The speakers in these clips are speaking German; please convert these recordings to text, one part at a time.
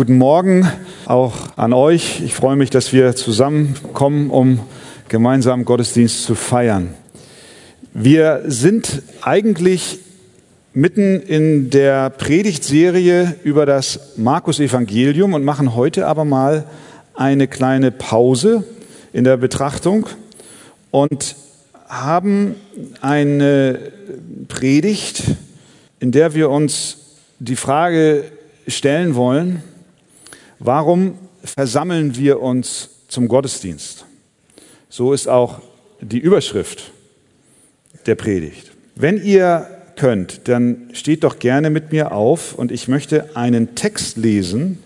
Guten Morgen auch an euch. Ich freue mich, dass wir zusammenkommen, um gemeinsam Gottesdienst zu feiern. Wir sind eigentlich mitten in der Predigtserie über das Markus-Evangelium und machen heute aber mal eine kleine Pause in der Betrachtung und haben eine Predigt, in der wir uns die Frage stellen wollen, Warum versammeln wir uns zum Gottesdienst? So ist auch die Überschrift der Predigt. Wenn ihr könnt, dann steht doch gerne mit mir auf und ich möchte einen Text lesen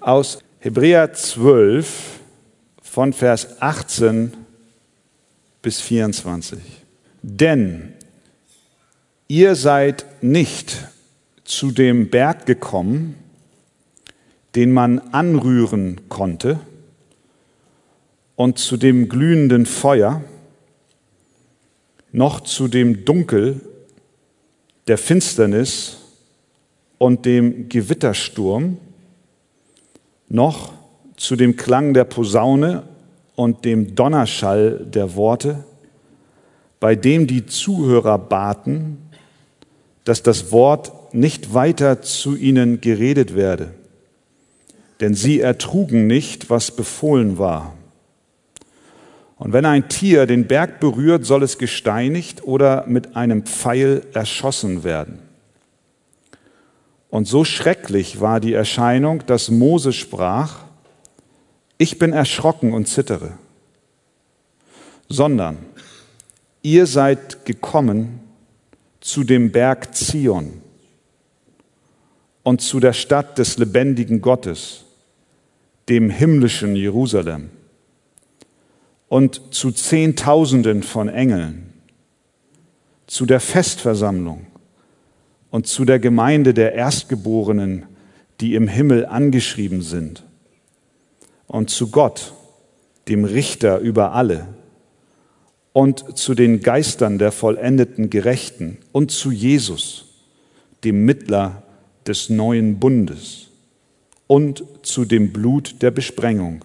aus Hebräer 12 von Vers 18 bis 24. Denn ihr seid nicht zu dem Berg gekommen, den man anrühren konnte, und zu dem glühenden Feuer, noch zu dem Dunkel der Finsternis und dem Gewittersturm, noch zu dem Klang der Posaune und dem Donnerschall der Worte, bei dem die Zuhörer baten, dass das Wort nicht weiter zu ihnen geredet werde denn sie ertrugen nicht, was befohlen war. Und wenn ein Tier den Berg berührt, soll es gesteinigt oder mit einem Pfeil erschossen werden. Und so schrecklich war die Erscheinung, dass Mose sprach, ich bin erschrocken und zittere, sondern ihr seid gekommen zu dem Berg Zion und zu der Stadt des lebendigen Gottes dem himmlischen Jerusalem. Und zu Zehntausenden von Engeln, zu der Festversammlung und zu der Gemeinde der Erstgeborenen, die im Himmel angeschrieben sind, und zu Gott, dem Richter über alle, und zu den Geistern der vollendeten Gerechten und zu Jesus, dem Mittler des neuen Bundes und zu dem Blut der Besprengung,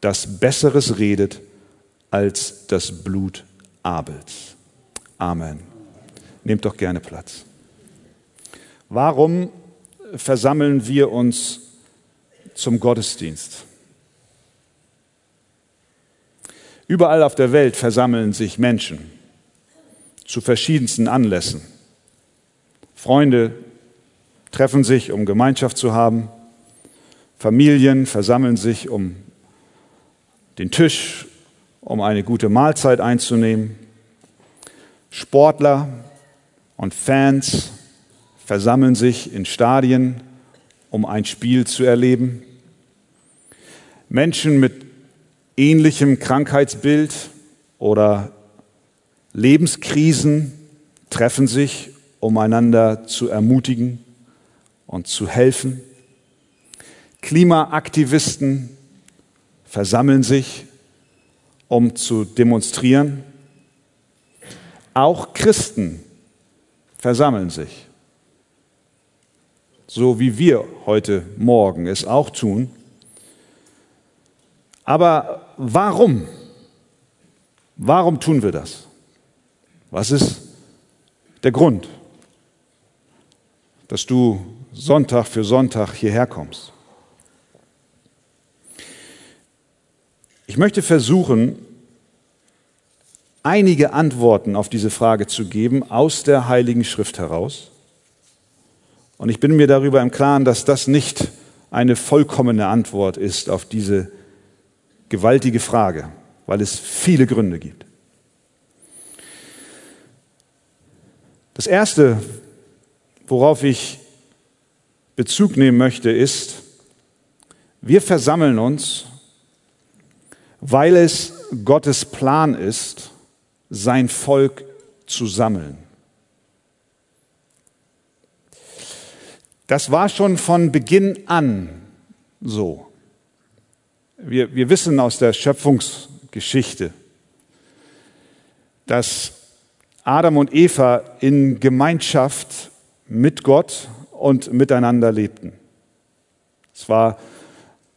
das Besseres redet als das Blut Abels. Amen. Nehmt doch gerne Platz. Warum versammeln wir uns zum Gottesdienst? Überall auf der Welt versammeln sich Menschen zu verschiedensten Anlässen. Freunde treffen sich, um Gemeinschaft zu haben. Familien versammeln sich um den Tisch, um eine gute Mahlzeit einzunehmen. Sportler und Fans versammeln sich in Stadien, um ein Spiel zu erleben. Menschen mit ähnlichem Krankheitsbild oder Lebenskrisen treffen sich, um einander zu ermutigen und zu helfen. Klimaaktivisten versammeln sich, um zu demonstrieren. Auch Christen versammeln sich, so wie wir heute Morgen es auch tun. Aber warum? Warum tun wir das? Was ist der Grund, dass du Sonntag für Sonntag hierher kommst? Ich möchte versuchen, einige Antworten auf diese Frage zu geben aus der Heiligen Schrift heraus. Und ich bin mir darüber im Klaren, dass das nicht eine vollkommene Antwort ist auf diese gewaltige Frage, weil es viele Gründe gibt. Das Erste, worauf ich Bezug nehmen möchte, ist, wir versammeln uns, weil es Gottes Plan ist, sein Volk zu sammeln. Das war schon von Beginn an so. Wir, wir wissen aus der Schöpfungsgeschichte, dass Adam und Eva in Gemeinschaft mit Gott und miteinander lebten. Es war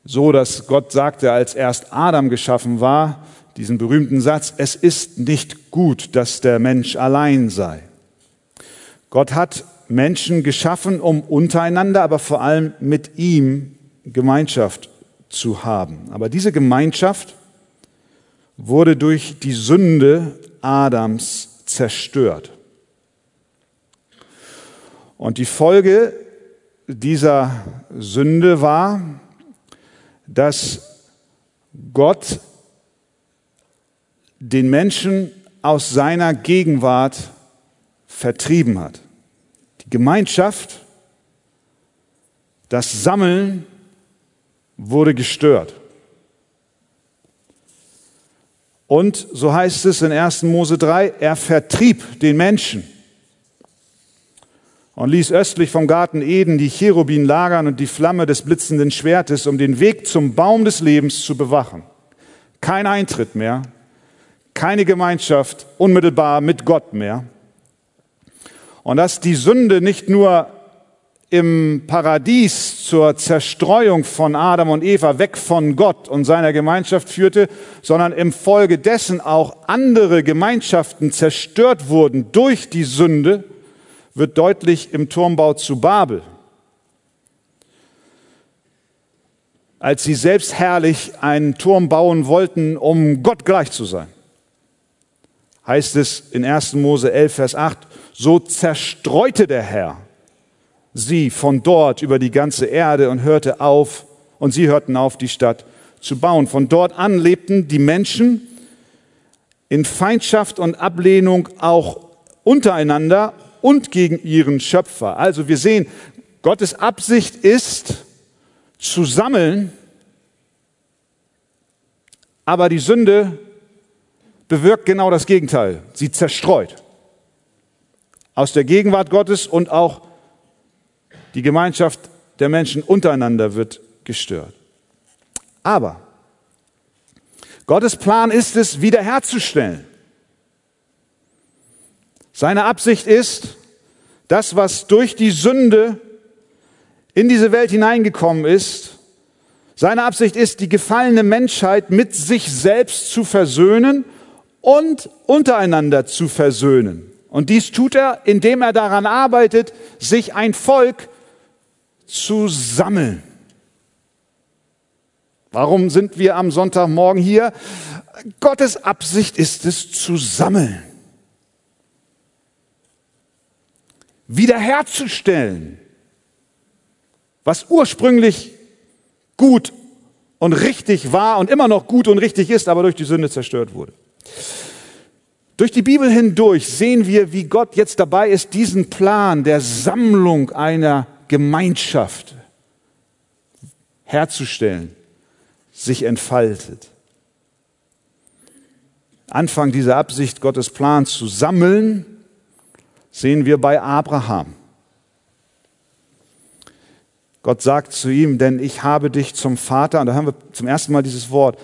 so, dass Gott sagte, als erst Adam geschaffen war, diesen berühmten Satz, es ist nicht gut, dass der Mensch allein sei. Gott hat Menschen geschaffen, um untereinander, aber vor allem mit ihm Gemeinschaft zu haben. Aber diese Gemeinschaft wurde durch die Sünde Adams zerstört. Und die Folge dieser Sünde war, dass Gott den Menschen aus seiner Gegenwart vertrieben hat. Die Gemeinschaft, das Sammeln wurde gestört. Und so heißt es in 1. Mose 3, er vertrieb den Menschen und ließ östlich vom Garten Eden die Cherubin lagern und die Flamme des blitzenden Schwertes, um den Weg zum Baum des Lebens zu bewachen. Kein Eintritt mehr, keine Gemeinschaft unmittelbar mit Gott mehr. Und dass die Sünde nicht nur im Paradies zur Zerstreuung von Adam und Eva weg von Gott und seiner Gemeinschaft führte, sondern im Folge dessen auch andere Gemeinschaften zerstört wurden durch die Sünde, wird deutlich im Turmbau zu Babel. Als sie selbst herrlich einen Turm bauen wollten, um Gott gleich zu sein, heißt es in 1. Mose 11, Vers 8, so zerstreute der Herr sie von dort über die ganze Erde und hörte auf, und sie hörten auf, die Stadt zu bauen. Von dort an lebten die Menschen in Feindschaft und Ablehnung auch untereinander und gegen ihren Schöpfer. Also wir sehen, Gottes Absicht ist zu sammeln, aber die Sünde bewirkt genau das Gegenteil. Sie zerstreut. Aus der Gegenwart Gottes und auch die Gemeinschaft der Menschen untereinander wird gestört. Aber Gottes Plan ist es, wiederherzustellen. Seine Absicht ist, das, was durch die Sünde in diese Welt hineingekommen ist, seine Absicht ist, die gefallene Menschheit mit sich selbst zu versöhnen und untereinander zu versöhnen. Und dies tut er, indem er daran arbeitet, sich ein Volk zu sammeln. Warum sind wir am Sonntagmorgen hier? Gottes Absicht ist es zu sammeln. Wiederherzustellen, was ursprünglich gut und richtig war und immer noch gut und richtig ist, aber durch die Sünde zerstört wurde. Durch die Bibel hindurch sehen wir, wie Gott jetzt dabei ist, diesen Plan der Sammlung einer Gemeinschaft herzustellen, sich entfaltet. Anfang dieser Absicht, Gottes Plan zu sammeln, sehen wir bei Abraham. Gott sagt zu ihm, denn ich habe dich zum Vater, und da haben wir zum ersten Mal dieses Wort,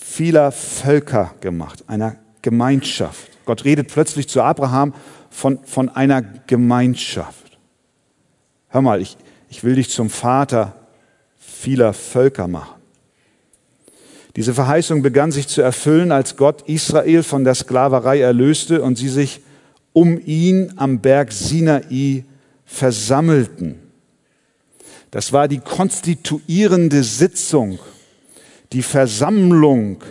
vieler Völker gemacht, einer Gemeinschaft. Gott redet plötzlich zu Abraham von, von einer Gemeinschaft hör mal, ich, ich will dich zum Vater vieler Völker machen. Diese Verheißung begann sich zu erfüllen, als Gott Israel von der Sklaverei erlöste und sie sich um ihn am Berg Sinai versammelten. Das war die konstituierende Sitzung, die Versammlung,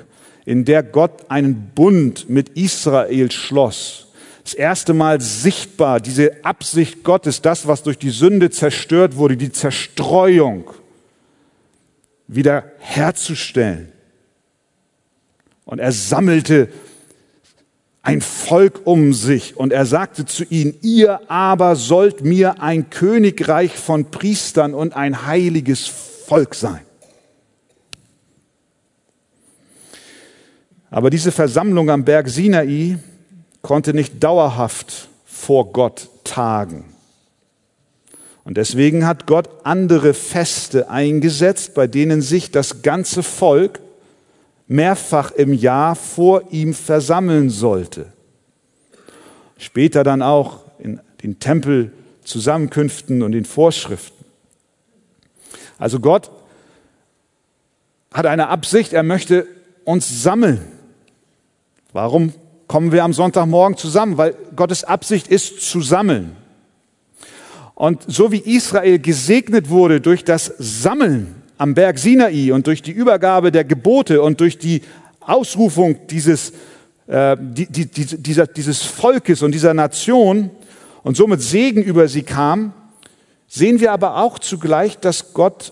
in der Gott einen Bund mit Israel schloss das erste Mal sichtbar, diese Absicht Gottes, das, was durch die Sünde zerstört wurde, die Zerstreuung wieder herzustellen. Und er sammelte ein Volk um sich und er sagte zu ihnen, ihr aber sollt mir ein Königreich von Priestern und ein heiliges Volk sein. Aber diese Versammlung am Berg Sinai konnte nicht dauerhaft vor Gott tagen. Und deswegen hat Gott andere Feste eingesetzt, bei denen sich das ganze Volk mehrfach im Jahr vor ihm versammeln sollte. Später dann auch in den Tempelzusammenkünften und den Vorschriften. Also Gott hat eine Absicht, er möchte uns sammeln. Warum kommen wir am Sonntagmorgen zusammen? Weil Gottes Absicht ist zu sammeln. Und so wie Israel gesegnet wurde durch das Sammeln am Berg Sinai und durch die Übergabe der Gebote und durch die Ausrufung dieses, äh, die, die, dieser, dieses Volkes und dieser Nation und somit Segen über sie kam, sehen wir aber auch zugleich, dass Gott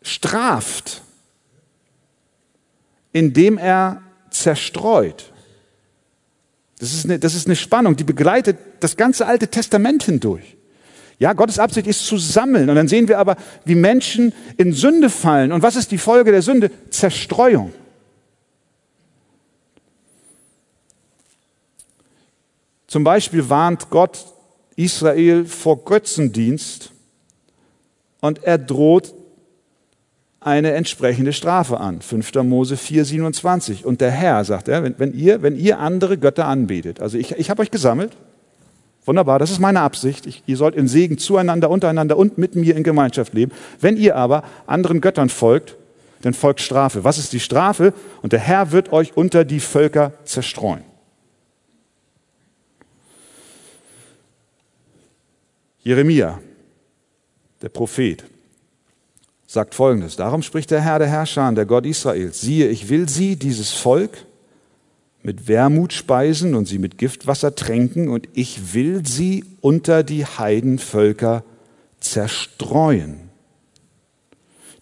straft, indem er zerstreut. Das ist, eine, das ist eine Spannung, die begleitet das ganze Alte Testament hindurch. Ja, Gottes Absicht ist zu sammeln. Und dann sehen wir aber, wie Menschen in Sünde fallen. Und was ist die Folge der Sünde? Zerstreuung. Zum Beispiel warnt Gott Israel vor Götzendienst und er droht eine entsprechende Strafe an. 5. Mose 4, 27. Und der Herr, sagt er, wenn, wenn, ihr, wenn ihr andere Götter anbetet, also ich, ich habe euch gesammelt, wunderbar, das ist meine Absicht, ich, ihr sollt in Segen zueinander, untereinander und mit mir in Gemeinschaft leben. Wenn ihr aber anderen Göttern folgt, dann folgt Strafe. Was ist die Strafe? Und der Herr wird euch unter die Völker zerstreuen. Jeremia, der Prophet, sagt folgendes: Darum spricht der Herr der Herrscher, der Gott Israels: Siehe, ich will sie, dieses Volk, mit Wermut speisen und sie mit Giftwasser tränken, und ich will sie unter die Heidenvölker zerstreuen,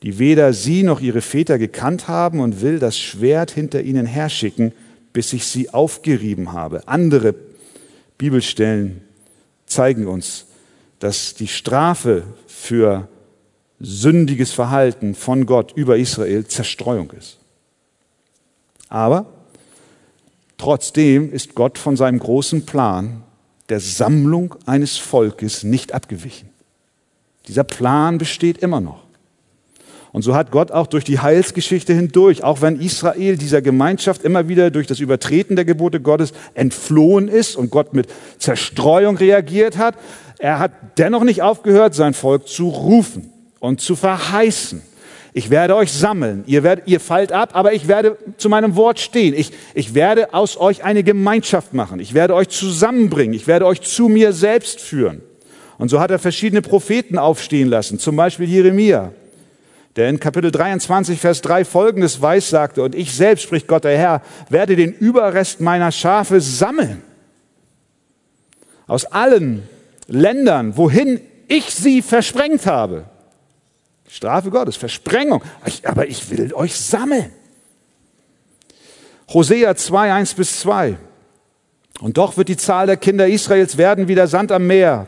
die weder sie noch ihre Väter gekannt haben, und will das Schwert hinter ihnen herschicken, bis ich sie aufgerieben habe. Andere Bibelstellen zeigen uns, dass die Strafe für sündiges Verhalten von Gott über Israel Zerstreuung ist. Aber trotzdem ist Gott von seinem großen Plan der Sammlung eines Volkes nicht abgewichen. Dieser Plan besteht immer noch. Und so hat Gott auch durch die Heilsgeschichte hindurch, auch wenn Israel dieser Gemeinschaft immer wieder durch das Übertreten der Gebote Gottes entflohen ist und Gott mit Zerstreuung reagiert hat, er hat dennoch nicht aufgehört, sein Volk zu rufen und zu verheißen. Ich werde euch sammeln. Ihr, werdet, ihr fallt ab, aber ich werde zu meinem Wort stehen. Ich, ich werde aus euch eine Gemeinschaft machen. Ich werde euch zusammenbringen. Ich werde euch zu mir selbst führen. Und so hat er verschiedene Propheten aufstehen lassen, zum Beispiel Jeremia, der in Kapitel 23, Vers 3 folgendes weiß sagte, und ich selbst, spricht Gott der Herr, werde den Überrest meiner Schafe sammeln. Aus allen Ländern, wohin ich sie versprengt habe. Strafe Gottes, Versprengung. Aber ich will euch sammeln. Hosea 2, 1 bis 2. Und doch wird die Zahl der Kinder Israels werden wie der Sand am Meer,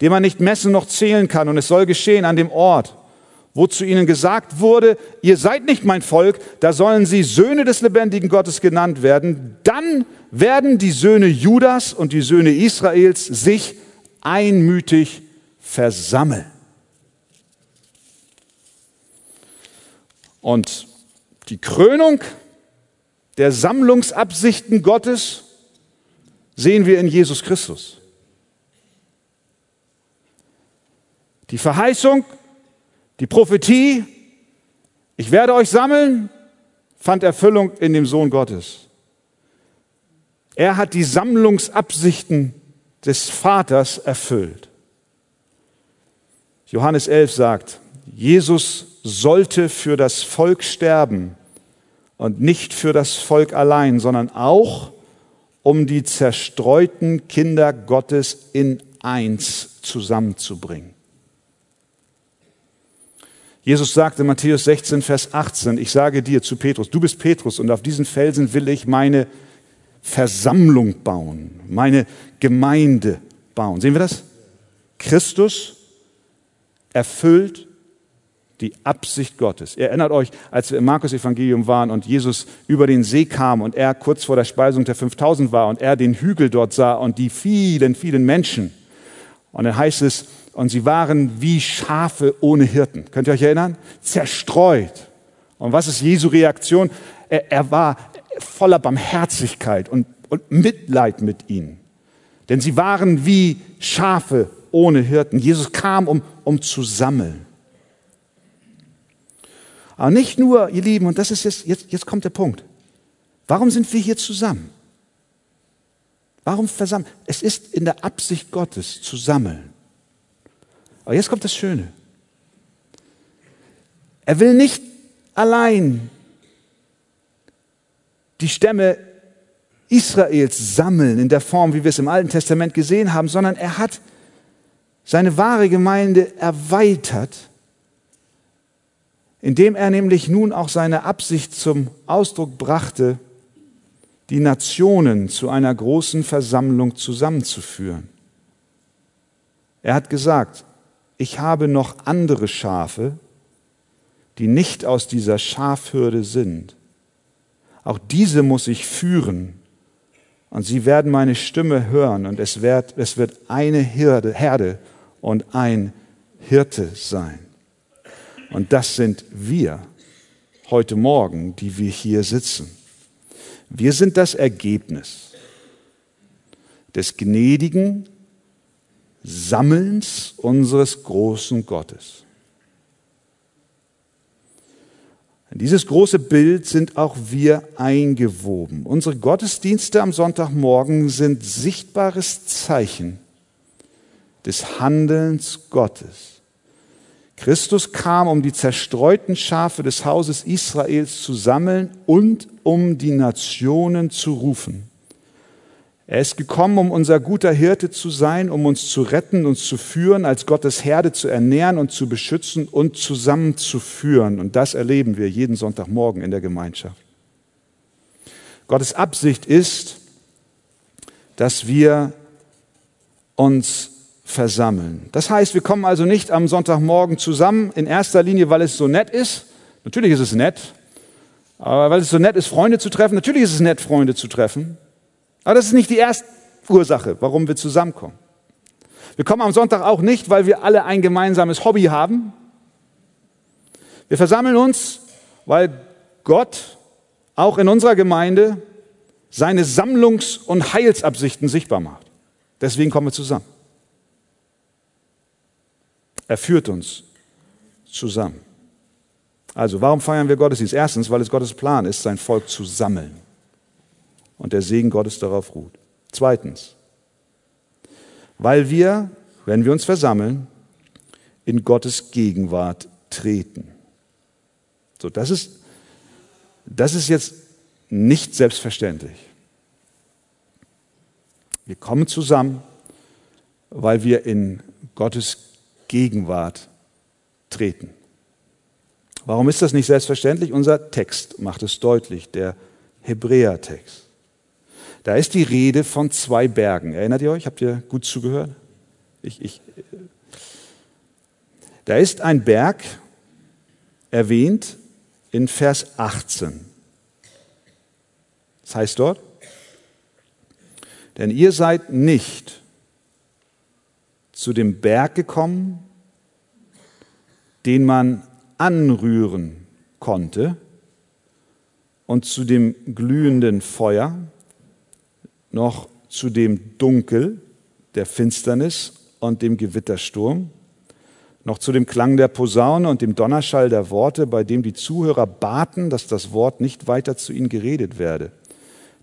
den man nicht messen noch zählen kann. Und es soll geschehen an dem Ort, wo zu ihnen gesagt wurde, ihr seid nicht mein Volk, da sollen sie Söhne des lebendigen Gottes genannt werden. Dann werden die Söhne Judas und die Söhne Israels sich einmütig versammeln. Und die Krönung der Sammlungsabsichten Gottes sehen wir in Jesus Christus. Die Verheißung, die Prophetie, ich werde euch sammeln, fand Erfüllung in dem Sohn Gottes. Er hat die Sammlungsabsichten des Vaters erfüllt. Johannes 11 sagt, Jesus sollte für das Volk sterben und nicht für das Volk allein, sondern auch um die zerstreuten Kinder Gottes in eins zusammenzubringen. Jesus sagte in Matthäus 16, Vers 18, ich sage dir zu Petrus, du bist Petrus und auf diesen Felsen will ich meine Versammlung bauen, meine Gemeinde bauen. Sehen wir das? Christus erfüllt die Absicht Gottes. Ihr erinnert euch, als wir im Markus-Evangelium waren und Jesus über den See kam und er kurz vor der Speisung der 5000 war und er den Hügel dort sah und die vielen, vielen Menschen. Und dann heißt es, und sie waren wie Schafe ohne Hirten. Könnt ihr euch erinnern? Zerstreut. Und was ist Jesu Reaktion? Er, er war voller Barmherzigkeit und, und Mitleid mit ihnen. Denn sie waren wie Schafe ohne Hirten. Jesus kam, um, um zu sammeln. Aber nicht nur, ihr Lieben, und das ist jetzt, jetzt, jetzt kommt der Punkt. Warum sind wir hier zusammen? Warum versammeln? Es ist in der Absicht Gottes zu sammeln. Aber jetzt kommt das Schöne. Er will nicht allein die Stämme Israels sammeln in der Form, wie wir es im Alten Testament gesehen haben, sondern er hat seine wahre Gemeinde erweitert, indem er nämlich nun auch seine Absicht zum Ausdruck brachte, die Nationen zu einer großen Versammlung zusammenzuführen. Er hat gesagt, ich habe noch andere Schafe, die nicht aus dieser Schafhürde sind. Auch diese muss ich führen. Und sie werden meine Stimme hören und es wird, es wird eine Herde, Herde und ein Hirte sein. Und das sind wir heute Morgen, die wir hier sitzen. Wir sind das Ergebnis des gnädigen Sammelns unseres großen Gottes. In dieses große Bild sind auch wir eingewoben. Unsere Gottesdienste am Sonntagmorgen sind sichtbares Zeichen des Handelns Gottes. Christus kam, um die zerstreuten Schafe des Hauses Israels zu sammeln und um die Nationen zu rufen. Er ist gekommen, um unser guter Hirte zu sein, um uns zu retten, uns zu führen, als Gottes Herde zu ernähren und zu beschützen und zusammenzuführen. Und das erleben wir jeden Sonntagmorgen in der Gemeinschaft. Gottes Absicht ist, dass wir uns versammeln. Das heißt, wir kommen also nicht am Sonntagmorgen zusammen, in erster Linie, weil es so nett ist. Natürlich ist es nett, aber weil es so nett ist, Freunde zu treffen. Natürlich ist es nett, Freunde zu treffen. Aber das ist nicht die erste Ursache, warum wir zusammenkommen. Wir kommen am Sonntag auch nicht, weil wir alle ein gemeinsames Hobby haben. Wir versammeln uns, weil Gott auch in unserer Gemeinde seine Sammlungs- und Heilsabsichten sichtbar macht. Deswegen kommen wir zusammen. Er führt uns zusammen. Also, warum feiern wir Gottesdienst? Erstens, weil es Gottes Plan ist, sein Volk zu sammeln und der Segen Gottes darauf ruht. Zweitens, weil wir, wenn wir uns versammeln, in Gottes Gegenwart treten. So, das ist, das ist jetzt nicht selbstverständlich. Wir kommen zusammen, weil wir in Gottes Gegenwart treten. Warum ist das nicht selbstverständlich? Unser Text macht es deutlich, der Hebräertext. Da ist die Rede von zwei Bergen. Erinnert ihr euch? Habt ihr gut zugehört? Ich, ich, da ist ein Berg erwähnt in Vers 18. Das heißt dort, denn ihr seid nicht zu dem Berg gekommen, den man anrühren konnte, und zu dem glühenden Feuer, noch zu dem Dunkel, der Finsternis und dem Gewittersturm, noch zu dem Klang der Posaune und dem Donnerschall der Worte, bei dem die Zuhörer baten, dass das Wort nicht weiter zu ihnen geredet werde.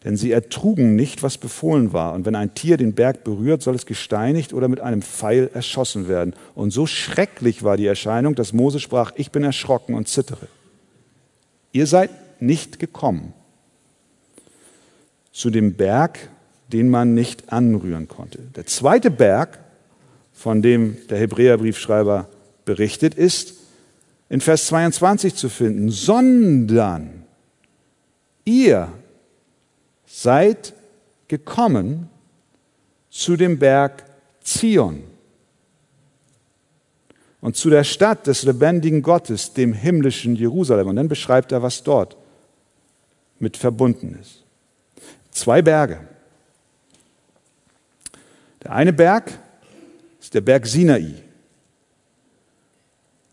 Denn sie ertrugen nicht, was befohlen war. Und wenn ein Tier den Berg berührt, soll es gesteinigt oder mit einem Pfeil erschossen werden. Und so schrecklich war die Erscheinung, dass Mose sprach, ich bin erschrocken und zittere. Ihr seid nicht gekommen zu dem Berg, den man nicht anrühren konnte. Der zweite Berg, von dem der Hebräerbriefschreiber berichtet, ist in Vers 22 zu finden, sondern ihr seid gekommen zu dem Berg Zion und zu der Stadt des lebendigen Gottes, dem himmlischen Jerusalem. Und dann beschreibt er, was dort mit verbunden ist. Zwei Berge. Der eine Berg ist der Berg Sinai,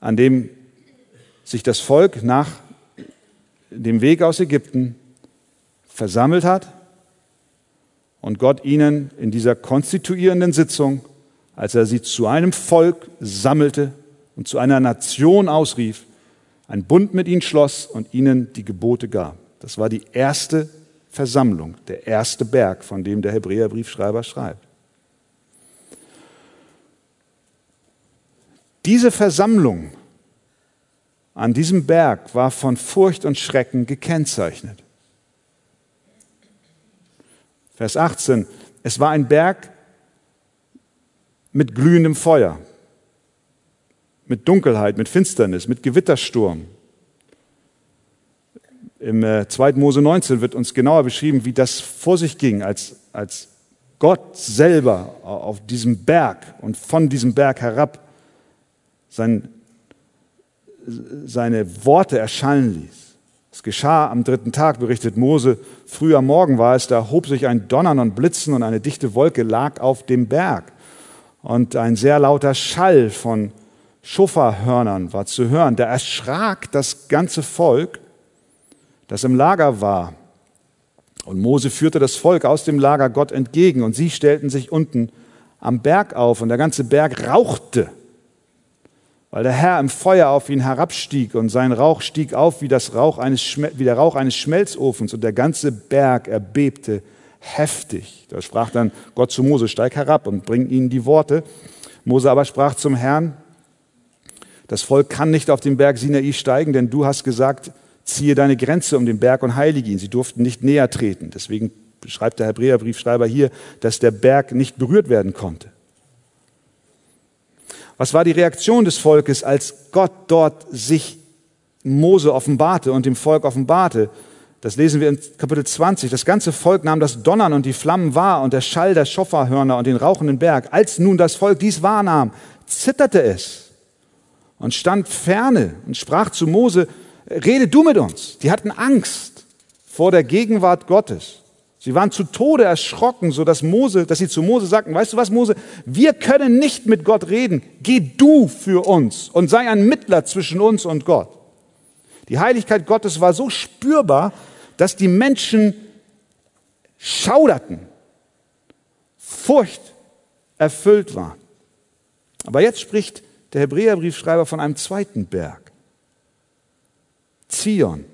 an dem sich das Volk nach dem Weg aus Ägypten versammelt hat und Gott ihnen in dieser konstituierenden Sitzung, als er sie zu einem Volk sammelte und zu einer Nation ausrief, einen Bund mit ihnen schloss und ihnen die Gebote gab. Das war die erste Versammlung, der erste Berg, von dem der Hebräerbriefschreiber schreibt. Diese Versammlung an diesem Berg war von Furcht und Schrecken gekennzeichnet. Vers 18, es war ein Berg mit glühendem Feuer, mit Dunkelheit, mit Finsternis, mit Gewittersturm. Im 2. Äh, Mose 19 wird uns genauer beschrieben, wie das vor sich ging, als, als Gott selber auf diesem Berg und von diesem Berg herab sein, seine Worte erschallen ließ. Es geschah am dritten Tag, berichtet Mose. Früh am Morgen war es, da hob sich ein Donnern und Blitzen und eine dichte Wolke lag auf dem Berg. Und ein sehr lauter Schall von Schofahörnern war zu hören. Da erschrak das ganze Volk, das im Lager war. Und Mose führte das Volk aus dem Lager Gott entgegen und sie stellten sich unten am Berg auf und der ganze Berg rauchte weil der Herr im Feuer auf ihn herabstieg und sein Rauch stieg auf wie, das Rauch eines wie der Rauch eines Schmelzofens und der ganze Berg erbebte heftig. Da sprach dann Gott zu Mose, steig herab und bring ihnen die Worte. Mose aber sprach zum Herrn, das Volk kann nicht auf den Berg Sinai steigen, denn du hast gesagt, ziehe deine Grenze um den Berg und heilige ihn. Sie durften nicht näher treten. Deswegen schreibt der Hebräerbriefschreiber hier, dass der Berg nicht berührt werden konnte. Was war die Reaktion des Volkes, als Gott dort sich Mose offenbarte und dem Volk offenbarte? Das lesen wir in Kapitel 20. Das ganze Volk nahm das Donnern und die Flammen wahr und der Schall der Schofferhörner und den rauchenden Berg. Als nun das Volk dies wahrnahm, zitterte es und stand ferne und sprach zu Mose, rede du mit uns. Die hatten Angst vor der Gegenwart Gottes. Sie waren zu Tode erschrocken, so dass Mose, dass sie zu Mose sagten, weißt du was, Mose, wir können nicht mit Gott reden. Geh du für uns und sei ein Mittler zwischen uns und Gott. Die Heiligkeit Gottes war so spürbar, dass die Menschen schauderten, Furcht erfüllt waren. Aber jetzt spricht der Hebräerbriefschreiber von einem zweiten Berg. Zion.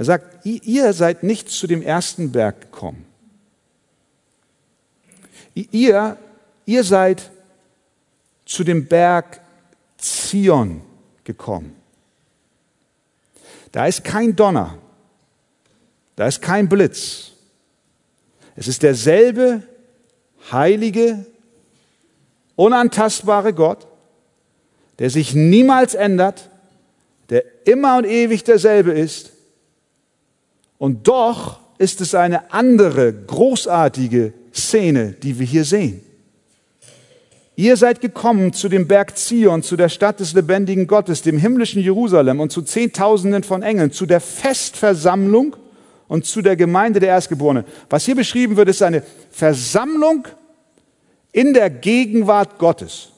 Er sagt, ihr seid nicht zu dem ersten Berg gekommen. Ihr, ihr seid zu dem Berg Zion gekommen. Da ist kein Donner, da ist kein Blitz. Es ist derselbe heilige, unantastbare Gott, der sich niemals ändert, der immer und ewig derselbe ist, und doch ist es eine andere, großartige Szene, die wir hier sehen. Ihr seid gekommen zu dem Berg Zion, zu der Stadt des lebendigen Gottes, dem himmlischen Jerusalem und zu Zehntausenden von Engeln, zu der Festversammlung und zu der Gemeinde der Erstgeborenen. Was hier beschrieben wird, ist eine Versammlung in der Gegenwart Gottes.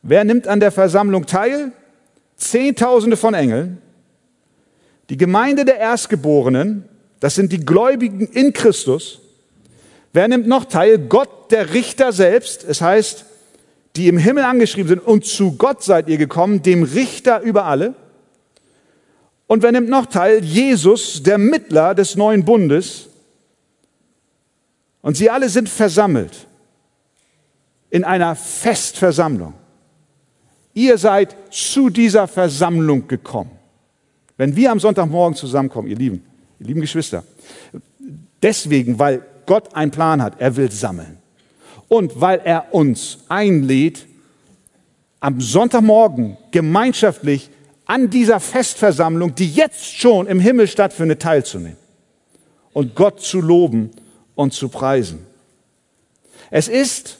Wer nimmt an der Versammlung teil? Zehntausende von Engeln. Die Gemeinde der Erstgeborenen, das sind die Gläubigen in Christus. Wer nimmt noch teil? Gott, der Richter selbst. Es heißt, die im Himmel angeschrieben sind, und zu Gott seid ihr gekommen, dem Richter über alle. Und wer nimmt noch teil? Jesus, der Mittler des neuen Bundes. Und sie alle sind versammelt in einer Festversammlung. Ihr seid zu dieser Versammlung gekommen. Wenn wir am Sonntagmorgen zusammenkommen, ihr Lieben, ihr lieben Geschwister, deswegen, weil Gott einen Plan hat, er will sammeln. Und weil er uns einlädt, am Sonntagmorgen gemeinschaftlich an dieser Festversammlung, die jetzt schon im Himmel stattfindet, teilzunehmen und Gott zu loben und zu preisen. Es ist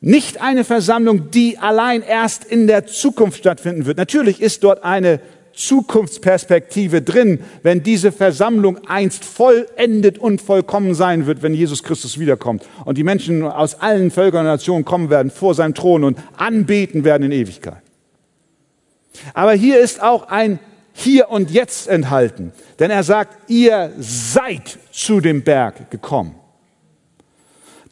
nicht eine Versammlung, die allein erst in der Zukunft stattfinden wird. Natürlich ist dort eine Zukunftsperspektive drin, wenn diese Versammlung einst vollendet und vollkommen sein wird, wenn Jesus Christus wiederkommt und die Menschen aus allen Völkern und Nationen kommen werden vor seinem Thron und anbeten werden in Ewigkeit. Aber hier ist auch ein Hier und Jetzt enthalten, denn er sagt, ihr seid zu dem Berg gekommen.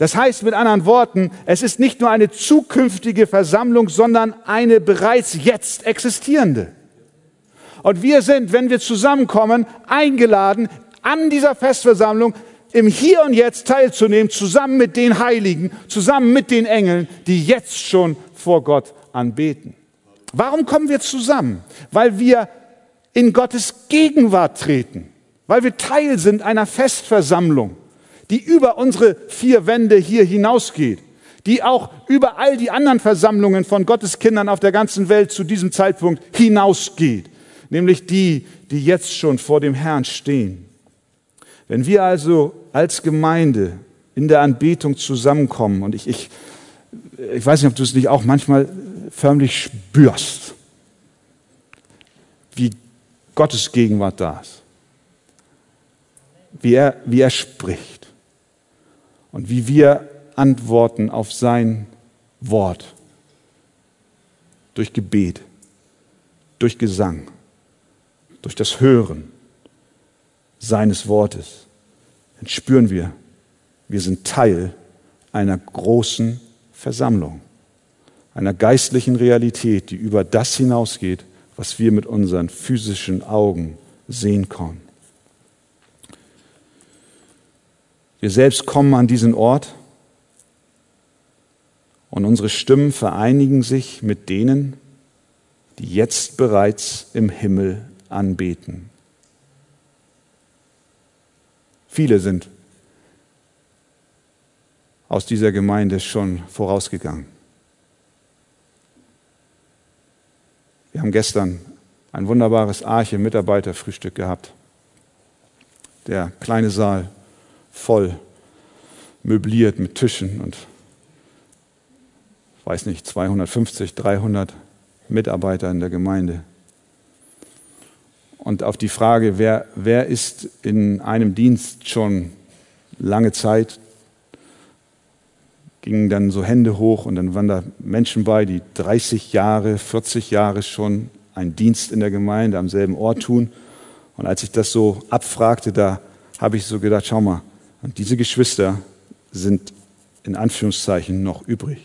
Das heißt mit anderen Worten, es ist nicht nur eine zukünftige Versammlung, sondern eine bereits jetzt existierende. Und wir sind, wenn wir zusammenkommen, eingeladen, an dieser Festversammlung im Hier und Jetzt teilzunehmen, zusammen mit den Heiligen, zusammen mit den Engeln, die jetzt schon vor Gott anbeten. Warum kommen wir zusammen? Weil wir in Gottes Gegenwart treten, weil wir Teil sind einer Festversammlung, die über unsere vier Wände hier hinausgeht, die auch über all die anderen Versammlungen von Gottes Kindern auf der ganzen Welt zu diesem Zeitpunkt hinausgeht, nämlich die, die jetzt schon vor dem Herrn stehen. Wenn wir also als Gemeinde in der Anbetung zusammenkommen, und ich, ich, ich weiß nicht, ob du es nicht auch manchmal förmlich spürst, wie Gottes Gegenwart da ist, wie er, wie er spricht und wie wir antworten auf sein Wort durch Gebet, durch Gesang, durch das Hören seines Wortes, dann spüren wir, wir sind Teil einer großen Versammlung, einer geistlichen Realität, die über das hinausgeht, was wir mit unseren physischen Augen sehen können. Wir selbst kommen an diesen Ort und unsere Stimmen vereinigen sich mit denen, die jetzt bereits im Himmel anbeten. Viele sind aus dieser Gemeinde schon vorausgegangen. Wir haben gestern ein wunderbares Arche-Mitarbeiterfrühstück gehabt. Der kleine Saal voll möbliert mit Tischen und weiß nicht, 250, 300 Mitarbeiter in der Gemeinde. Und auf die Frage, wer, wer ist in einem Dienst schon lange Zeit, gingen dann so Hände hoch und dann waren da Menschen bei, die 30 Jahre, 40 Jahre schon einen Dienst in der Gemeinde am selben Ort tun. Und als ich das so abfragte, da habe ich so gedacht, schau mal, und diese Geschwister sind in Anführungszeichen noch übrig.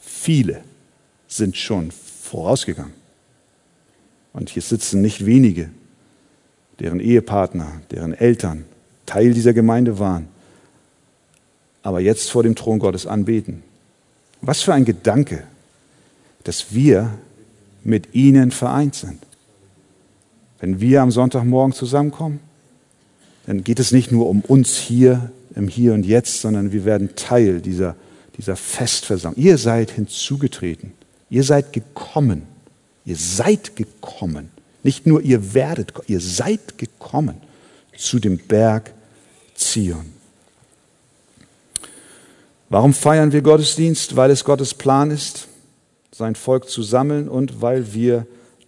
Viele sind schon vorausgegangen. Und hier sitzen nicht wenige, deren Ehepartner, deren Eltern Teil dieser Gemeinde waren, aber jetzt vor dem Thron Gottes anbeten. Was für ein Gedanke, dass wir mit ihnen vereint sind. Wenn wir am Sonntagmorgen zusammenkommen, dann geht es nicht nur um uns hier im Hier und Jetzt, sondern wir werden Teil dieser, dieser Festversammlung. Ihr seid hinzugetreten, ihr seid gekommen Ihr seid gekommen. Nicht nur ihr werdet, ihr seid gekommen zu dem Berg Zion. Warum feiern wir Gottesdienst? Weil es Gottes Plan ist, sein Volk zu sammeln und weil wir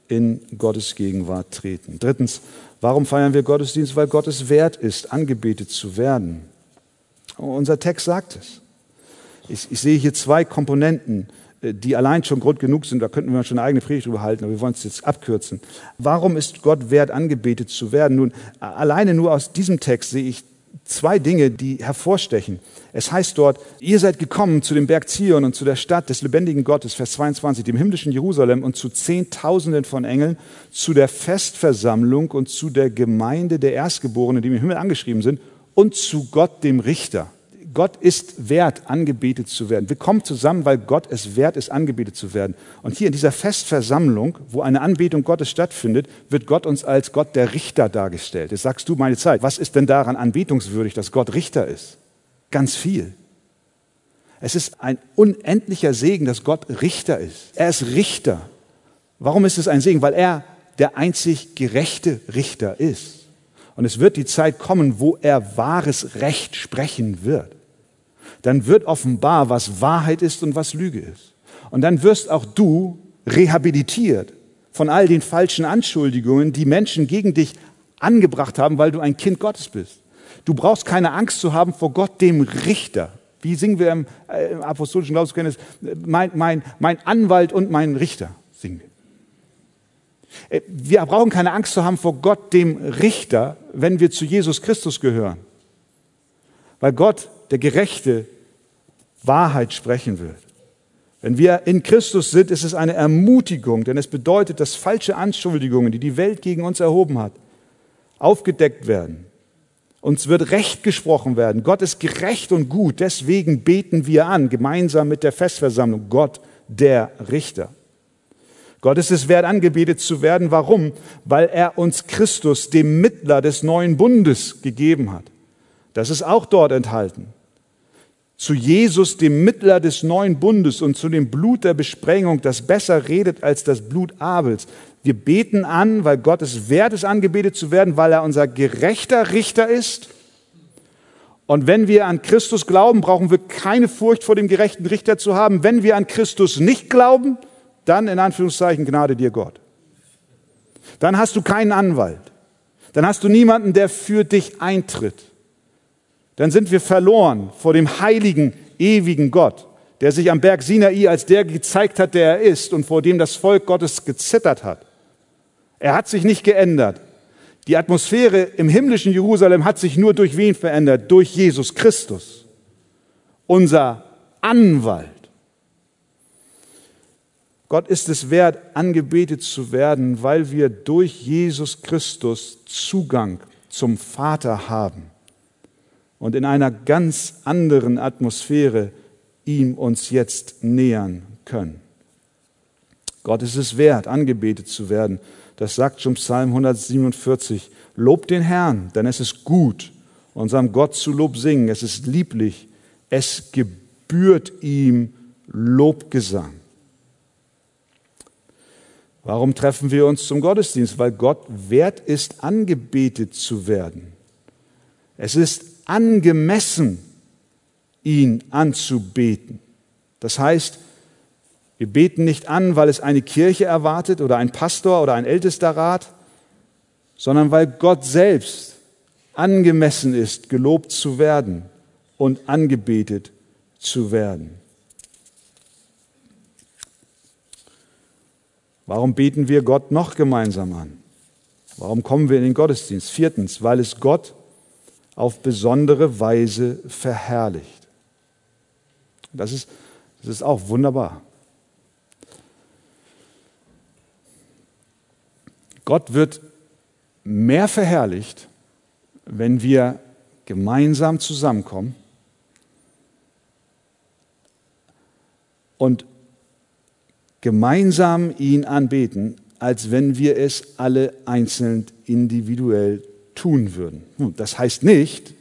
in Gottes Gegenwart treten. Drittens, warum feiern wir Gottesdienst? Weil Gott es wert ist, angebetet zu werden. Unser Text sagt es. Ich, ich sehe hier zwei Komponenten die allein schon Grund genug sind, da könnten wir schon eine eigene Predigt drüber halten, aber wir wollen es jetzt abkürzen. Warum ist Gott wert, angebetet zu werden? Nun, alleine nur aus diesem Text sehe ich zwei Dinge, die hervorstechen. Es heißt dort, ihr seid gekommen zu dem Berg Zion und zu der Stadt des lebendigen Gottes, Vers 22, dem himmlischen Jerusalem und zu Zehntausenden von Engeln, zu der Festversammlung und zu der Gemeinde der Erstgeborenen, die im Himmel angeschrieben sind, und zu Gott, dem Richter. Gott ist wert, angebetet zu werden. Wir kommen zusammen, weil Gott es wert ist, angebetet zu werden. Und hier in dieser Festversammlung, wo eine Anbetung Gottes stattfindet, wird Gott uns als Gott der Richter dargestellt. Jetzt sagst du meine Zeit, was ist denn daran anbetungswürdig, dass Gott Richter ist? Ganz viel. Es ist ein unendlicher Segen, dass Gott Richter ist. Er ist Richter. Warum ist es ein Segen? Weil er der einzig gerechte Richter ist. Und es wird die Zeit kommen, wo er wahres Recht sprechen wird dann wird offenbar, was Wahrheit ist und was Lüge ist. Und dann wirst auch du rehabilitiert von all den falschen Anschuldigungen, die Menschen gegen dich angebracht haben, weil du ein Kind Gottes bist. Du brauchst keine Angst zu haben vor Gott, dem Richter. Wie singen wir im, äh, im apostolischen Glaubenskenntnis? Mein, mein, mein Anwalt und mein Richter singen wir. Äh, wir brauchen keine Angst zu haben vor Gott, dem Richter, wenn wir zu Jesus Christus gehören. Weil Gott der Gerechte, Wahrheit sprechen wird. Wenn wir in Christus sind, ist es eine Ermutigung, denn es bedeutet, dass falsche Anschuldigungen, die die Welt gegen uns erhoben hat, aufgedeckt werden. Uns wird Recht gesprochen werden. Gott ist gerecht und gut. Deswegen beten wir an, gemeinsam mit der Festversammlung, Gott, der Richter. Gott ist es wert, angebetet zu werden. Warum? Weil er uns Christus, dem Mittler des neuen Bundes, gegeben hat. Das ist auch dort enthalten zu Jesus, dem Mittler des neuen Bundes und zu dem Blut der Besprengung, das besser redet als das Blut Abels. Wir beten an, weil Gott es wert ist, angebetet zu werden, weil er unser gerechter Richter ist. Und wenn wir an Christus glauben, brauchen wir keine Furcht vor dem gerechten Richter zu haben. Wenn wir an Christus nicht glauben, dann in Anführungszeichen Gnade dir Gott. Dann hast du keinen Anwalt. Dann hast du niemanden, der für dich eintritt dann sind wir verloren vor dem heiligen, ewigen Gott, der sich am Berg Sinai als der gezeigt hat, der er ist und vor dem das Volk Gottes gezittert hat. Er hat sich nicht geändert. Die Atmosphäre im himmlischen Jerusalem hat sich nur durch wen verändert? Durch Jesus Christus, unser Anwalt. Gott ist es wert, angebetet zu werden, weil wir durch Jesus Christus Zugang zum Vater haben und in einer ganz anderen Atmosphäre ihm uns jetzt nähern können. Gott ist es wert, angebetet zu werden. Das sagt schon Psalm 147. Lob den Herrn, denn es ist gut, unserem Gott zu Lob singen. Es ist lieblich. Es gebührt ihm Lobgesang. Warum treffen wir uns zum Gottesdienst? Weil Gott wert ist, angebetet zu werden. Es ist angemessen, ihn anzubeten. Das heißt, wir beten nicht an, weil es eine Kirche erwartet oder ein Pastor oder ein Ältesterrat, sondern weil Gott selbst angemessen ist, gelobt zu werden und angebetet zu werden. Warum beten wir Gott noch gemeinsam an? Warum kommen wir in den Gottesdienst? Viertens, weil es Gott auf besondere Weise verherrlicht. Das ist, das ist auch wunderbar. Gott wird mehr verherrlicht, wenn wir gemeinsam zusammenkommen und gemeinsam ihn anbeten, als wenn wir es alle einzeln individuell tun würden. Das heißt nicht,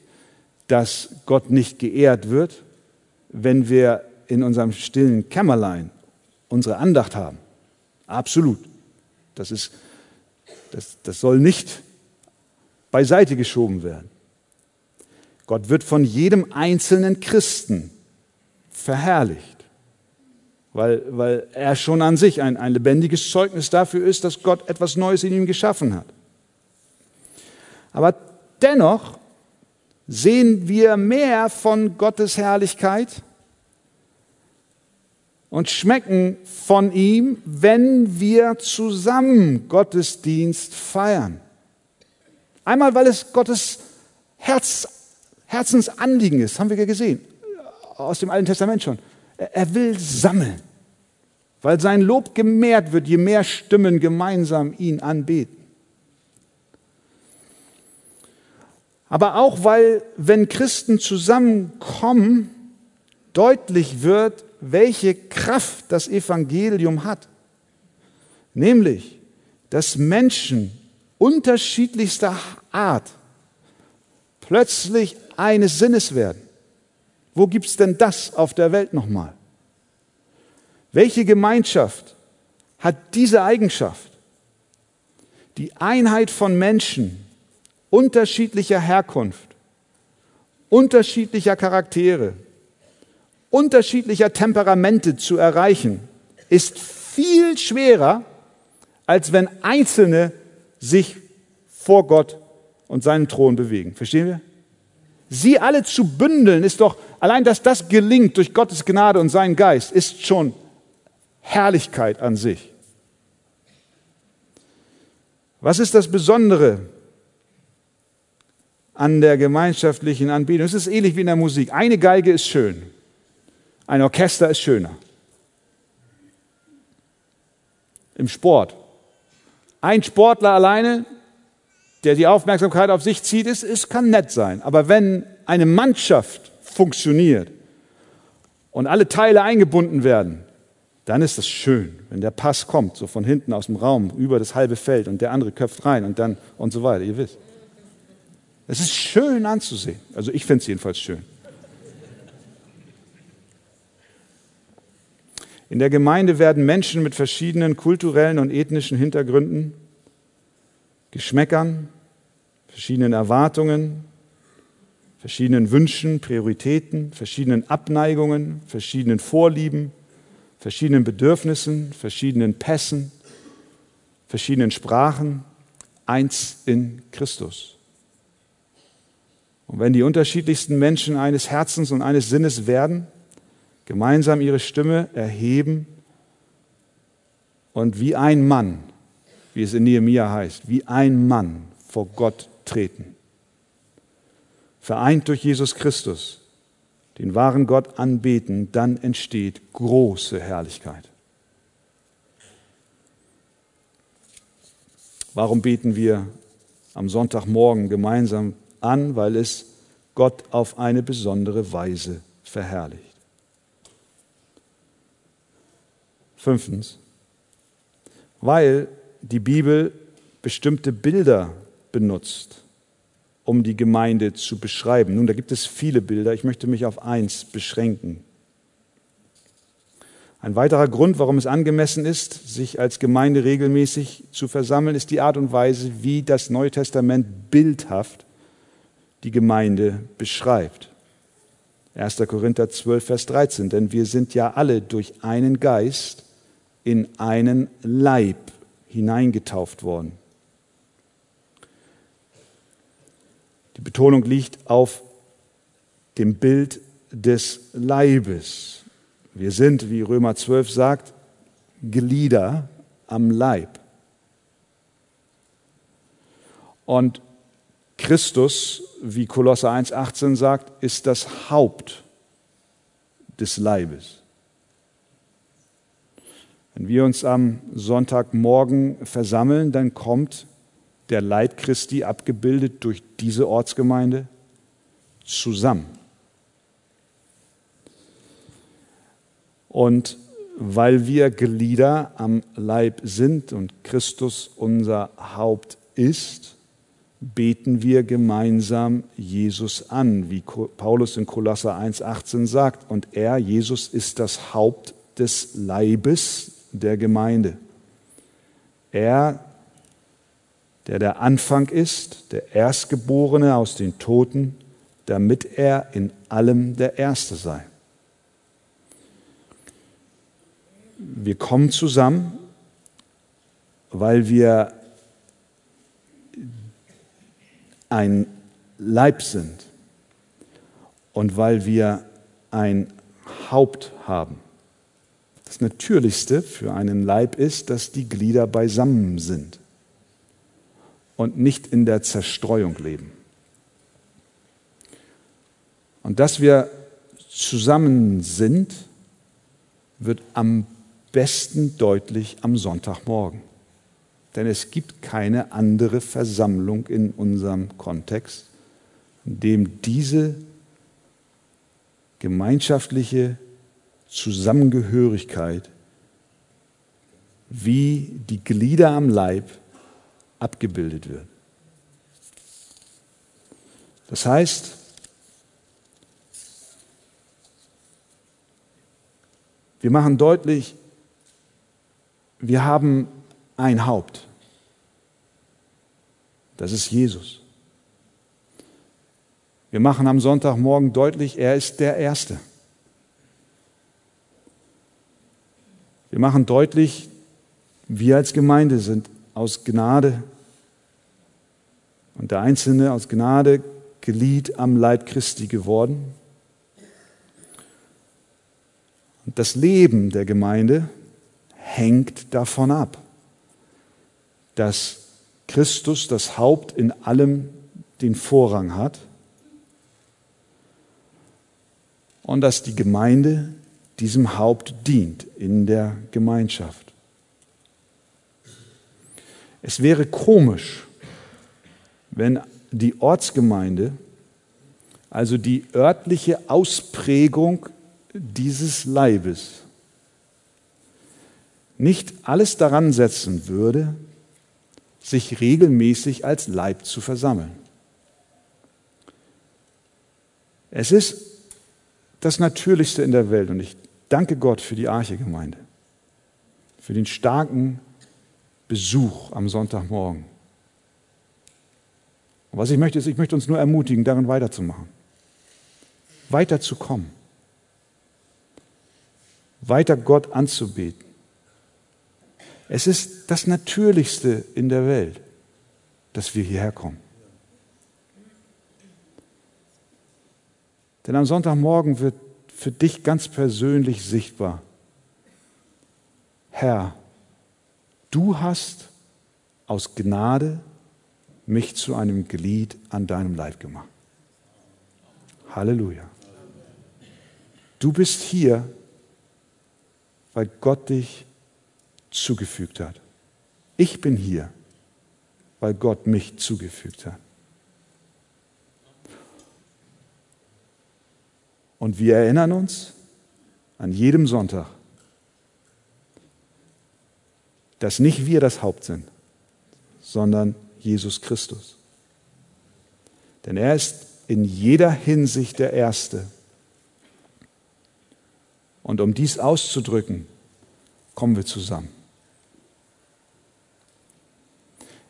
dass Gott nicht geehrt wird, wenn wir in unserem stillen Kämmerlein unsere Andacht haben. Absolut. Das, ist, das, das soll nicht beiseite geschoben werden. Gott wird von jedem einzelnen Christen verherrlicht, weil, weil er schon an sich ein, ein lebendiges Zeugnis dafür ist, dass Gott etwas Neues in ihm geschaffen hat. Aber dennoch sehen wir mehr von Gottes Herrlichkeit und schmecken von ihm, wenn wir zusammen Gottesdienst feiern. Einmal, weil es Gottes Herz, Herzensanliegen ist, haben wir ja gesehen, aus dem Alten Testament schon. Er will sammeln, weil sein Lob gemehrt wird, je mehr Stimmen gemeinsam ihn anbeten. Aber auch weil, wenn Christen zusammenkommen, deutlich wird, welche Kraft das Evangelium hat. Nämlich, dass Menschen unterschiedlichster Art plötzlich eines Sinnes werden. Wo gibt es denn das auf der Welt nochmal? Welche Gemeinschaft hat diese Eigenschaft? Die Einheit von Menschen, unterschiedlicher Herkunft, unterschiedlicher Charaktere, unterschiedlicher Temperamente zu erreichen, ist viel schwerer, als wenn Einzelne sich vor Gott und seinen Thron bewegen. Verstehen wir? Sie alle zu bündeln ist doch, allein dass das gelingt durch Gottes Gnade und seinen Geist, ist schon Herrlichkeit an sich. Was ist das Besondere an der gemeinschaftlichen Anbetung. Es ist ähnlich wie in der Musik. Eine Geige ist schön, ein Orchester ist schöner. Im Sport. Ein Sportler alleine, der die Aufmerksamkeit auf sich zieht, ist, es kann nett sein. Aber wenn eine Mannschaft funktioniert und alle Teile eingebunden werden, dann ist das schön, wenn der Pass kommt, so von hinten aus dem Raum, über das halbe Feld und der andere köpft rein und dann und so weiter, ihr wisst. Es ist schön anzusehen. Also ich finde es jedenfalls schön. In der Gemeinde werden Menschen mit verschiedenen kulturellen und ethnischen Hintergründen, Geschmäckern, verschiedenen Erwartungen, verschiedenen Wünschen, Prioritäten, verschiedenen Abneigungen, verschiedenen Vorlieben, verschiedenen Bedürfnissen, verschiedenen Pässen, verschiedenen Sprachen, eins in Christus. Und wenn die unterschiedlichsten Menschen eines Herzens und eines Sinnes werden, gemeinsam ihre Stimme erheben und wie ein Mann, wie es in Nehemiah heißt, wie ein Mann vor Gott treten, vereint durch Jesus Christus, den wahren Gott anbeten, dann entsteht große Herrlichkeit. Warum beten wir am Sonntagmorgen gemeinsam an? Weil es Gott auf eine besondere Weise verherrlicht. Fünftens, weil die Bibel bestimmte Bilder benutzt um die Gemeinde zu beschreiben. Nun, da gibt es viele Bilder. Ich möchte mich auf eins beschränken. Ein weiterer Grund, warum es angemessen ist, sich als Gemeinde regelmäßig zu versammeln, ist die Art und Weise, wie das Neue Testament bildhaft die Gemeinde beschreibt. 1. Korinther 12, Vers 13. Denn wir sind ja alle durch einen Geist in einen Leib hineingetauft worden. Die Betonung liegt auf dem Bild des Leibes. Wir sind, wie Römer 12 sagt, Glieder am Leib. Und Christus, wie Kolosser 1,18 sagt, ist das Haupt des Leibes. Wenn wir uns am Sonntagmorgen versammeln, dann kommt der Leib Christi, abgebildet durch diese Ortsgemeinde, zusammen. Und weil wir Glieder am Leib sind und Christus unser Haupt ist, beten wir gemeinsam Jesus an, wie Paulus in Kolosser 1,18 sagt. Und er, Jesus, ist das Haupt des Leibes der Gemeinde. Er der der Anfang ist, der Erstgeborene aus den Toten, damit er in allem der Erste sei. Wir kommen zusammen, weil wir ein Leib sind und weil wir ein Haupt haben. Das Natürlichste für einen Leib ist, dass die Glieder beisammen sind und nicht in der Zerstreuung leben. Und dass wir zusammen sind, wird am besten deutlich am Sonntagmorgen. Denn es gibt keine andere Versammlung in unserem Kontext, in dem diese gemeinschaftliche Zusammengehörigkeit wie die Glieder am Leib abgebildet wird. Das heißt, wir machen deutlich, wir haben ein Haupt. Das ist Jesus. Wir machen am Sonntagmorgen deutlich, er ist der Erste. Wir machen deutlich, wir als Gemeinde sind aus Gnade und der Einzelne aus Gnade Glied am Leib Christi geworden. Und das Leben der Gemeinde hängt davon ab, dass Christus das Haupt in allem den Vorrang hat und dass die Gemeinde diesem Haupt dient in der Gemeinschaft. Es wäre komisch, wenn die Ortsgemeinde, also die örtliche Ausprägung dieses Leibes, nicht alles daran setzen würde, sich regelmäßig als Leib zu versammeln. Es ist das Natürlichste in der Welt und ich danke Gott für die Arche-Gemeinde, für den starken Besuch am Sonntagmorgen. Und was ich möchte, ist, ich möchte uns nur ermutigen, darin weiterzumachen, weiterzukommen, weiter Gott anzubeten. Es ist das Natürlichste in der Welt, dass wir hierher kommen. Denn am Sonntagmorgen wird für dich ganz persönlich sichtbar, Herr, du hast aus Gnade mich zu einem Glied an deinem Leib gemacht. Halleluja. Du bist hier, weil Gott dich zugefügt hat. Ich bin hier, weil Gott mich zugefügt hat. Und wir erinnern uns an jedem Sonntag, dass nicht wir das Haupt sind, sondern Jesus Christus. Denn er ist in jeder Hinsicht der Erste. Und um dies auszudrücken, kommen wir zusammen.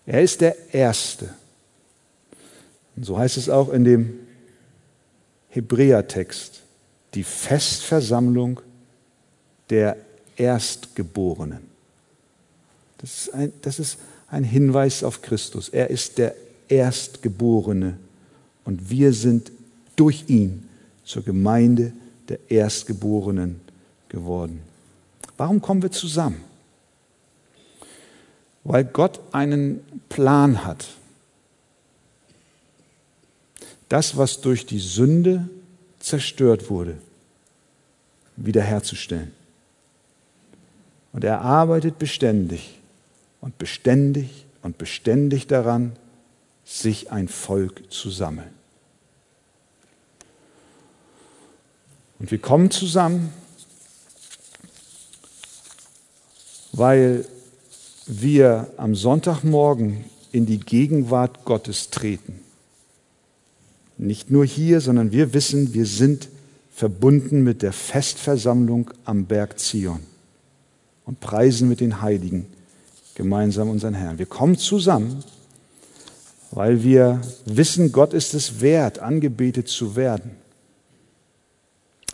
Er ist der Erste. Und so heißt es auch in dem Hebräertext, die Festversammlung der Erstgeborenen. Das ist, ein, das ist ein Hinweis auf Christus. Er ist der Erstgeborene und wir sind durch ihn zur Gemeinde der Erstgeborenen geworden. Warum kommen wir zusammen? Weil Gott einen Plan hat. Das, was durch die Sünde zerstört wurde, wiederherzustellen. Und er arbeitet beständig und beständig und beständig daran, sich ein Volk zu sammeln. Und wir kommen zusammen, weil wir am Sonntagmorgen in die Gegenwart Gottes treten. Nicht nur hier, sondern wir wissen, wir sind verbunden mit der Festversammlung am Berg Zion und preisen mit den Heiligen gemeinsam unseren Herrn. Wir kommen zusammen, weil wir wissen, Gott ist es wert, angebetet zu werden.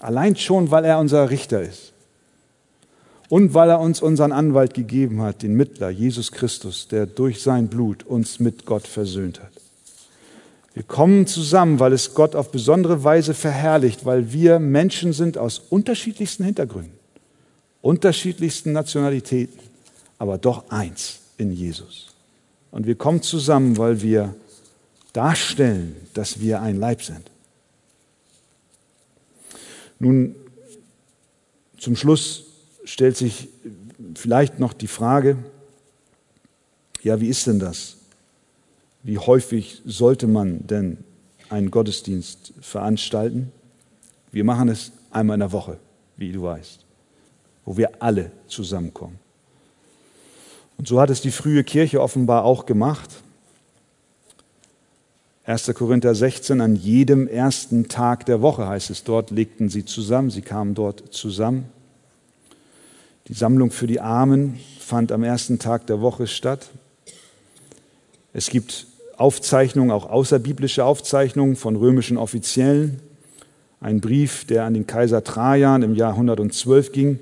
Allein schon, weil er unser Richter ist. Und weil er uns unseren Anwalt gegeben hat, den Mittler, Jesus Christus, der durch sein Blut uns mit Gott versöhnt hat. Wir kommen zusammen, weil es Gott auf besondere Weise verherrlicht, weil wir Menschen sind aus unterschiedlichsten Hintergründen, unterschiedlichsten Nationalitäten aber doch eins in Jesus. Und wir kommen zusammen, weil wir darstellen, dass wir ein Leib sind. Nun, zum Schluss stellt sich vielleicht noch die Frage, ja, wie ist denn das? Wie häufig sollte man denn einen Gottesdienst veranstalten? Wir machen es einmal in der Woche, wie du weißt, wo wir alle zusammenkommen. Und so hat es die frühe Kirche offenbar auch gemacht. 1. Korinther 16, an jedem ersten Tag der Woche heißt es dort, legten sie zusammen, sie kamen dort zusammen. Die Sammlung für die Armen fand am ersten Tag der Woche statt. Es gibt Aufzeichnungen, auch außerbiblische Aufzeichnungen von römischen Offiziellen. Ein Brief, der an den Kaiser Trajan im Jahr 112 ging,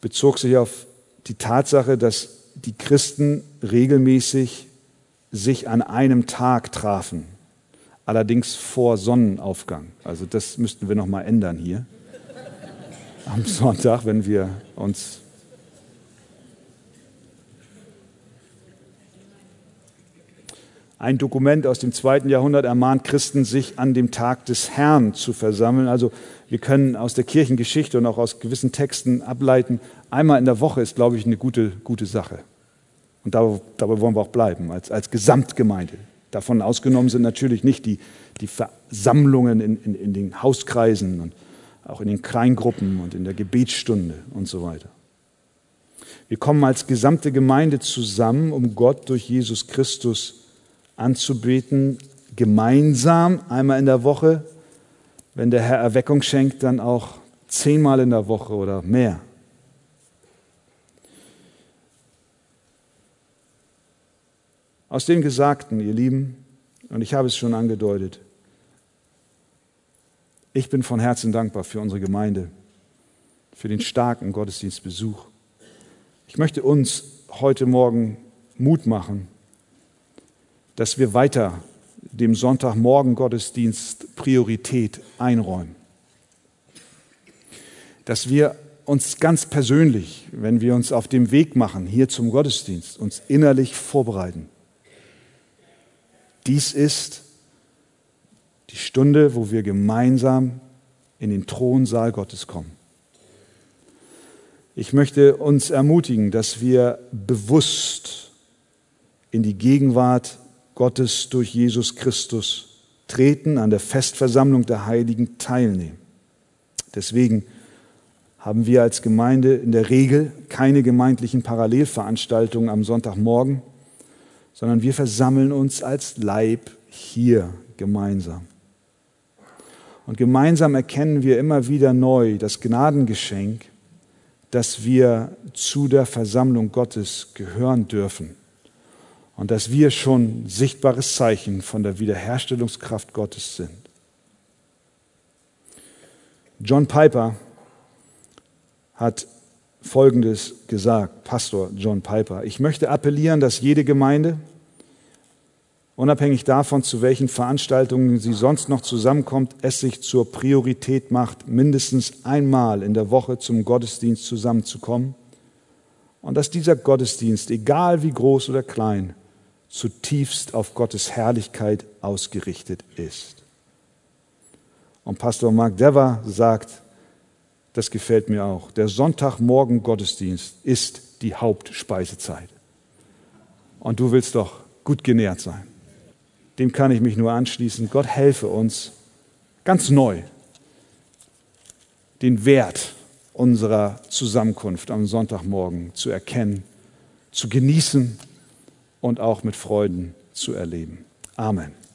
bezog sich auf die Tatsache, dass die Christen regelmäßig sich an einem Tag trafen, allerdings vor Sonnenaufgang. Also das müssten wir noch mal ändern hier am Sonntag, wenn wir uns Ein Dokument aus dem zweiten Jahrhundert ermahnt Christen, sich an dem Tag des Herrn zu versammeln. Also wir können aus der Kirchengeschichte und auch aus gewissen Texten ableiten, einmal in der Woche ist, glaube ich, eine gute, gute Sache. Und dabei, dabei wollen wir auch bleiben, als, als Gesamtgemeinde. Davon ausgenommen sind natürlich nicht die, die Versammlungen in, in, in den Hauskreisen und auch in den Kleingruppen und in der Gebetsstunde und so weiter. Wir kommen als gesamte Gemeinde zusammen, um Gott durch Jesus Christus anzubeten, gemeinsam einmal in der Woche. Wenn der Herr Erweckung schenkt, dann auch zehnmal in der Woche oder mehr. Aus dem Gesagten, ihr Lieben, und ich habe es schon angedeutet, ich bin von Herzen dankbar für unsere Gemeinde, für den starken Gottesdienstbesuch. Ich möchte uns heute Morgen Mut machen, dass wir weiter dem Sonntagmorgen Gottesdienst Priorität einräumen. Dass wir uns ganz persönlich, wenn wir uns auf dem Weg machen, hier zum Gottesdienst, uns innerlich vorbereiten. Dies ist die Stunde, wo wir gemeinsam in den Thronsaal Gottes kommen. Ich möchte uns ermutigen, dass wir bewusst in die Gegenwart Gottes durch Jesus Christus treten, an der Festversammlung der Heiligen teilnehmen. Deswegen haben wir als Gemeinde in der Regel keine gemeindlichen Parallelveranstaltungen am Sonntagmorgen, sondern wir versammeln uns als Leib hier gemeinsam. Und gemeinsam erkennen wir immer wieder neu das Gnadengeschenk, dass wir zu der Versammlung Gottes gehören dürfen und dass wir schon sichtbares Zeichen von der Wiederherstellungskraft Gottes sind. John Piper hat Folgendes gesagt, Pastor John Piper. Ich möchte appellieren, dass jede Gemeinde, unabhängig davon, zu welchen Veranstaltungen sie sonst noch zusammenkommt, es sich zur Priorität macht, mindestens einmal in der Woche zum Gottesdienst zusammenzukommen und dass dieser Gottesdienst, egal wie groß oder klein, zutiefst auf Gottes Herrlichkeit ausgerichtet ist. Und Pastor Mark Dever sagt, das gefällt mir auch, der Sonntagmorgen Gottesdienst ist die Hauptspeisezeit. Und du willst doch gut genährt sein dem kann ich mich nur anschließen. Gott helfe uns ganz neu den Wert unserer Zusammenkunft am Sonntagmorgen zu erkennen, zu genießen und auch mit Freuden zu erleben. Amen.